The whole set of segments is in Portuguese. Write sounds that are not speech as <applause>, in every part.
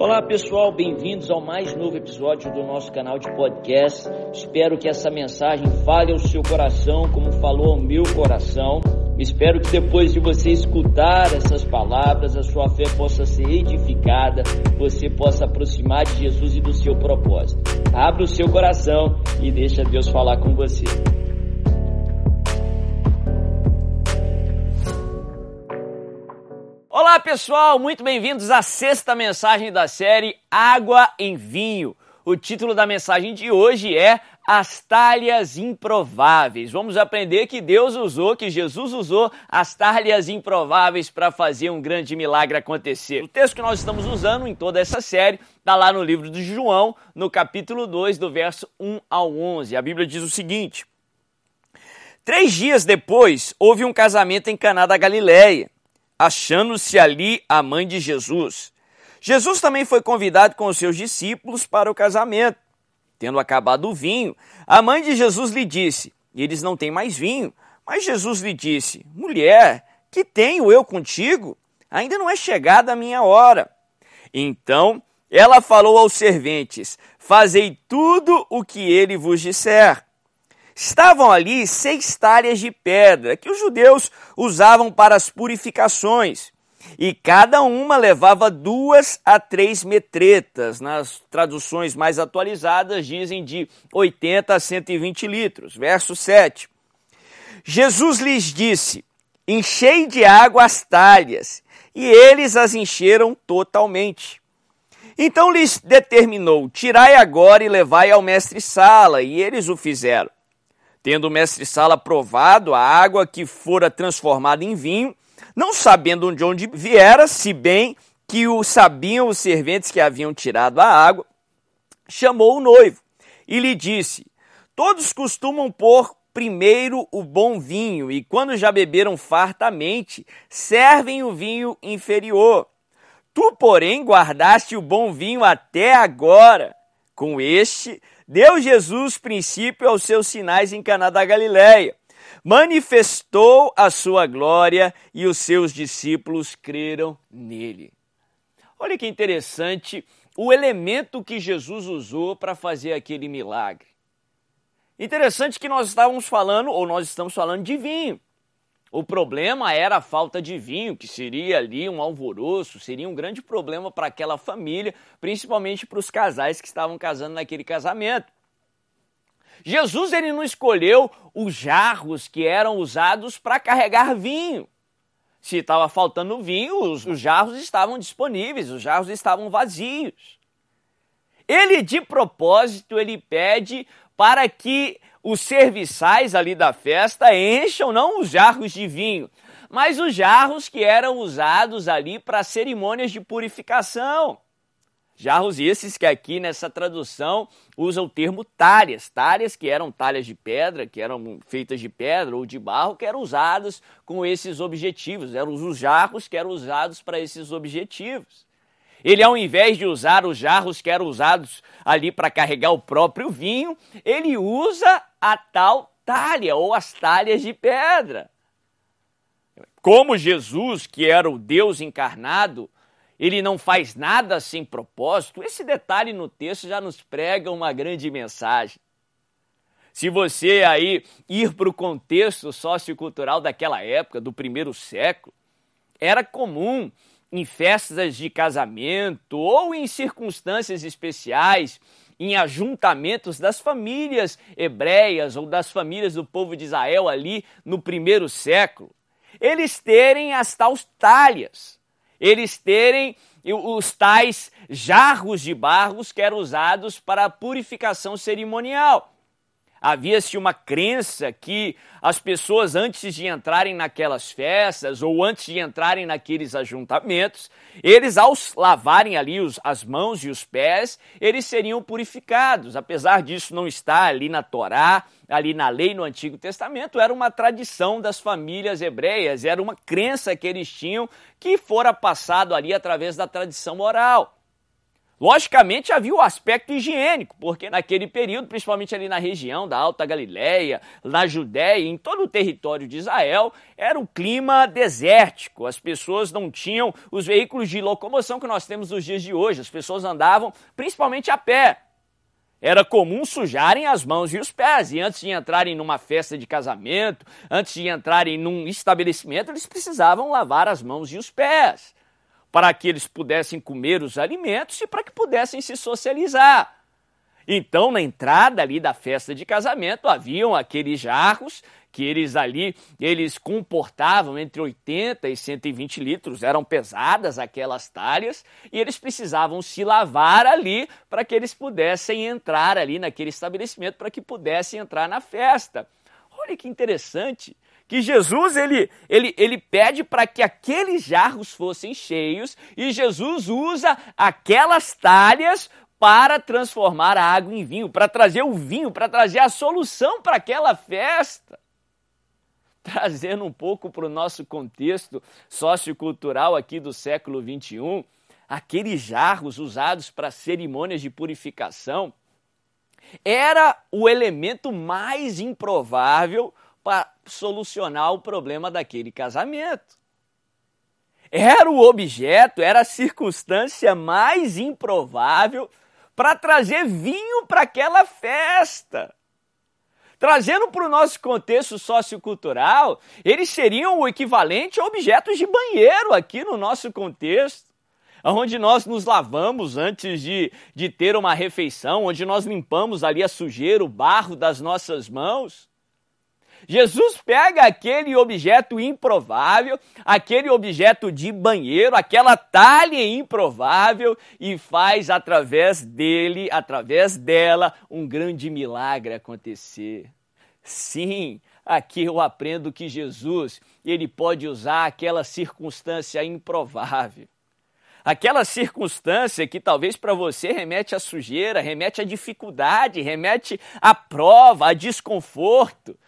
Olá pessoal, bem-vindos ao mais novo episódio do nosso canal de podcast. Espero que essa mensagem fale ao seu coração como falou ao meu coração. Espero que depois de você escutar essas palavras, a sua fé possa ser edificada, você possa aproximar de Jesus e do seu propósito. Abra o seu coração e deixa Deus falar com você. Olá pessoal, muito bem-vindos à sexta mensagem da série Água em Vinho. O título da mensagem de hoje é As Talhas Improváveis. Vamos aprender que Deus usou, que Jesus usou as talhas improváveis para fazer um grande milagre acontecer. O texto que nós estamos usando em toda essa série está lá no livro de João, no capítulo 2, do verso 1 ao 11. A Bíblia diz o seguinte: Três dias depois, houve um casamento em Caná da Galileia achando-se ali a mãe de Jesus. Jesus também foi convidado com os seus discípulos para o casamento. Tendo acabado o vinho, a mãe de Jesus lhe disse: Eles não têm mais vinho. Mas Jesus lhe disse: Mulher, que tenho eu contigo? Ainda não é chegada a minha hora. Então ela falou aos serventes: Fazei tudo o que ele vos disser. Estavam ali seis talhas de pedra que os judeus usavam para as purificações, e cada uma levava duas a três metretas. Nas traduções mais atualizadas, dizem de 80 a 120 litros. Verso 7. Jesus lhes disse: Enchei de água as talhas, e eles as encheram totalmente. Então lhes determinou: Tirai agora e levai ao mestre-sala, e eles o fizeram. Tendo o mestre-sala provado a água que fora transformada em vinho, não sabendo de onde viera, se bem que o sabiam os serventes que haviam tirado a água, chamou o noivo e lhe disse: Todos costumam pôr primeiro o bom vinho, e quando já beberam fartamente, servem o vinho inferior. Tu, porém, guardaste o bom vinho até agora. Com este, deu Jesus princípio aos seus sinais em Caná da Galileia. Manifestou a sua glória e os seus discípulos creram nele. Olha que interessante o elemento que Jesus usou para fazer aquele milagre. Interessante que nós estávamos falando, ou nós estamos falando de vinho. O problema era a falta de vinho, que seria ali um alvoroço, seria um grande problema para aquela família, principalmente para os casais que estavam casando naquele casamento. Jesus ele não escolheu os jarros que eram usados para carregar vinho. Se estava faltando vinho, os, os jarros estavam disponíveis, os jarros estavam vazios. Ele de propósito ele pede para que os serviçais ali da festa encham não os jarros de vinho, mas os jarros que eram usados ali para cerimônias de purificação. Jarros esses que aqui nessa tradução usam o termo talhas, talhas que eram talhas de pedra, que eram feitas de pedra ou de barro, que eram usados com esses objetivos, eram os jarros que eram usados para esses objetivos. Ele, ao invés de usar os jarros que eram usados ali para carregar o próprio vinho, ele usa a tal talha ou as talhas de pedra. Como Jesus, que era o Deus encarnado, ele não faz nada sem propósito, esse detalhe no texto já nos prega uma grande mensagem. Se você aí ir para o contexto sociocultural daquela época, do primeiro século, era comum em festas de casamento ou em circunstâncias especiais, em ajuntamentos das famílias hebreias ou das famílias do povo de Israel ali no primeiro século, eles terem as tais talhas, eles terem os tais jarros de barros que eram usados para a purificação cerimonial. Havia-se uma crença que as pessoas, antes de entrarem naquelas festas ou antes de entrarem naqueles ajuntamentos, eles, ao lavarem ali os, as mãos e os pés, eles seriam purificados. Apesar disso não estar ali na Torá, ali na lei no Antigo Testamento, era uma tradição das famílias hebreias, era uma crença que eles tinham que fora passado ali através da tradição oral. Logicamente havia o aspecto higiênico, porque naquele período, principalmente ali na região da Alta Galileia, na Judéia, em todo o território de Israel, era um clima desértico. As pessoas não tinham os veículos de locomoção que nós temos nos dias de hoje. As pessoas andavam principalmente a pé. Era comum sujarem as mãos e os pés, e antes de entrarem numa festa de casamento, antes de entrarem num estabelecimento, eles precisavam lavar as mãos e os pés para que eles pudessem comer os alimentos e para que pudessem se socializar. Então, na entrada ali da festa de casamento, haviam aqueles jarros que eles ali, eles comportavam entre 80 e 120 litros, eram pesadas aquelas talhas, e eles precisavam se lavar ali para que eles pudessem entrar ali naquele estabelecimento, para que pudessem entrar na festa. Olha que interessante que Jesus ele, ele, ele pede para que aqueles jarros fossem cheios e Jesus usa aquelas talhas para transformar a água em vinho, para trazer o vinho, para trazer a solução para aquela festa. <laughs> Trazendo um pouco para o nosso contexto sociocultural aqui do século 21, aqueles jarros usados para cerimônias de purificação era o elemento mais improvável para solucionar o problema daquele casamento. Era o objeto, era a circunstância mais improvável para trazer vinho para aquela festa. Trazendo para o nosso contexto sociocultural, eles seriam o equivalente a objetos de banheiro aqui no nosso contexto onde nós nos lavamos antes de, de ter uma refeição, onde nós limpamos ali a sujeira, o barro das nossas mãos. Jesus pega aquele objeto improvável, aquele objeto de banheiro, aquela talha improvável e faz através dele, através dela, um grande milagre acontecer. Sim, aqui eu aprendo que Jesus, ele pode usar aquela circunstância improvável. Aquela circunstância que talvez para você remete à sujeira, remete à dificuldade, remete à prova, a desconforto.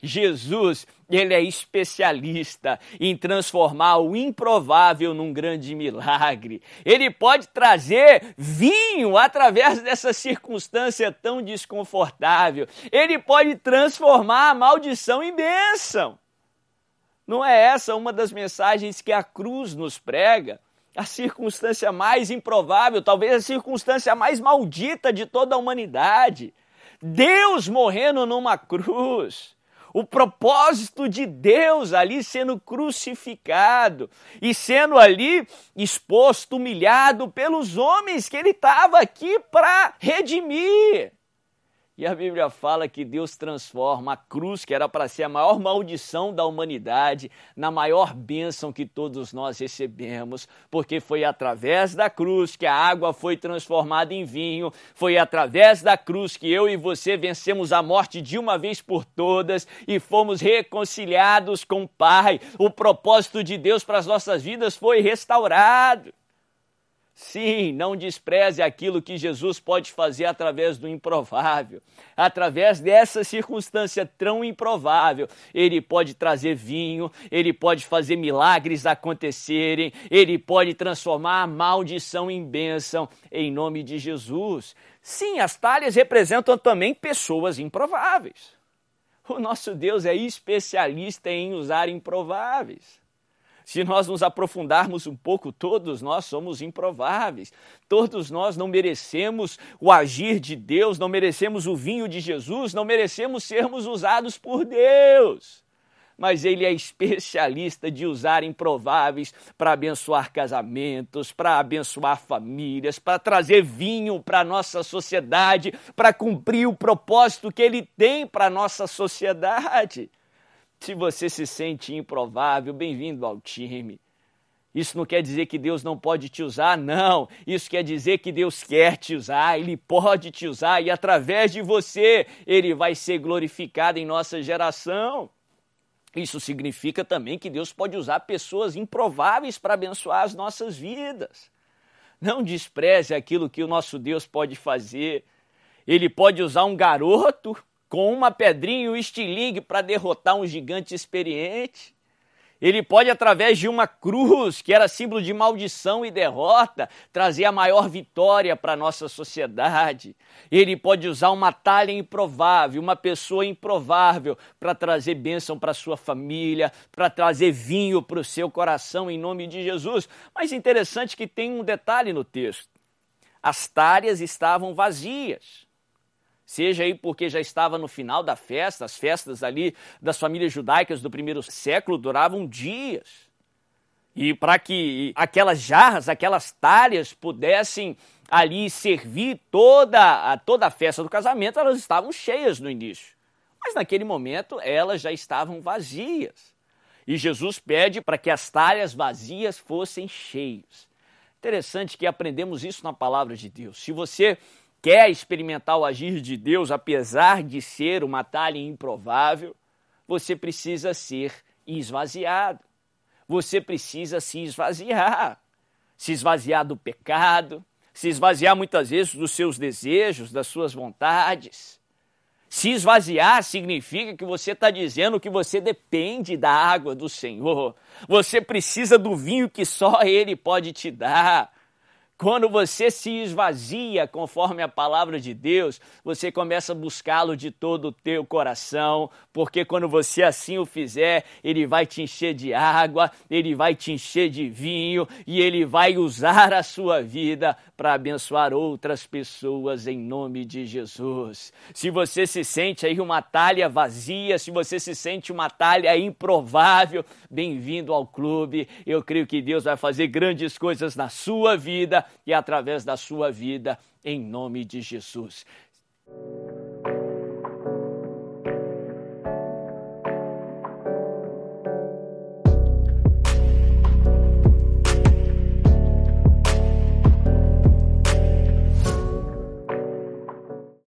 Jesus, ele é especialista em transformar o improvável num grande milagre. Ele pode trazer vinho através dessa circunstância tão desconfortável. Ele pode transformar a maldição em bênção. Não é essa uma das mensagens que a cruz nos prega? A circunstância mais improvável, talvez a circunstância mais maldita de toda a humanidade. Deus morrendo numa cruz o propósito de Deus ali sendo crucificado e sendo ali exposto, humilhado pelos homens que ele estava aqui para redimir. E a Bíblia fala que Deus transforma a cruz, que era para ser a maior maldição da humanidade, na maior bênção que todos nós recebemos, porque foi através da cruz que a água foi transformada em vinho, foi através da cruz que eu e você vencemos a morte de uma vez por todas e fomos reconciliados com o Pai. O propósito de Deus para as nossas vidas foi restaurado. Sim, não despreze aquilo que Jesus pode fazer através do improvável. Através dessa circunstância tão improvável, ele pode trazer vinho, ele pode fazer milagres acontecerem, ele pode transformar a maldição em bênção, em nome de Jesus. Sim, as talhas representam também pessoas improváveis. O nosso Deus é especialista em usar improváveis. Se nós nos aprofundarmos um pouco, todos nós somos improváveis. Todos nós não merecemos o agir de Deus, não merecemos o vinho de Jesus, não merecemos sermos usados por Deus. Mas ele é especialista de usar improváveis para abençoar casamentos, para abençoar famílias, para trazer vinho para a nossa sociedade, para cumprir o propósito que ele tem para a nossa sociedade. Se você se sente improvável, bem-vindo ao time. Isso não quer dizer que Deus não pode te usar, não. Isso quer dizer que Deus quer te usar, Ele pode te usar e através de você Ele vai ser glorificado em nossa geração. Isso significa também que Deus pode usar pessoas improváveis para abençoar as nossas vidas. Não despreze aquilo que o nosso Deus pode fazer. Ele pode usar um garoto com uma pedrinha e um estilingue para derrotar um gigante experiente. Ele pode, através de uma cruz, que era símbolo de maldição e derrota, trazer a maior vitória para a nossa sociedade. Ele pode usar uma talha improvável, uma pessoa improvável, para trazer bênção para sua família, para trazer vinho para o seu coração, em nome de Jesus. Mas interessante que tem um detalhe no texto: as talhas estavam vazias seja aí porque já estava no final da festa, as festas ali das famílias judaicas do primeiro século duravam dias. E para que aquelas jarras, aquelas talhas pudessem ali servir toda a, toda a festa do casamento, elas estavam cheias no início. Mas naquele momento elas já estavam vazias. E Jesus pede para que as talhas vazias fossem cheias. Interessante que aprendemos isso na palavra de Deus. Se você quer experimentar o agir de Deus, apesar de ser uma talha improvável, você precisa ser esvaziado. Você precisa se esvaziar. Se esvaziar do pecado, se esvaziar muitas vezes dos seus desejos, das suas vontades. Se esvaziar significa que você está dizendo que você depende da água do Senhor. Você precisa do vinho que só Ele pode te dar. Quando você se esvazia conforme a palavra de Deus, você começa a buscá-lo de todo o teu coração, porque quando você assim o fizer, ele vai te encher de água, ele vai te encher de vinho e ele vai usar a sua vida para abençoar outras pessoas em nome de Jesus. Se você se sente aí uma talha vazia, se você se sente uma talha improvável, bem-vindo ao clube. Eu creio que Deus vai fazer grandes coisas na sua vida e através da sua vida, em nome de Jesus.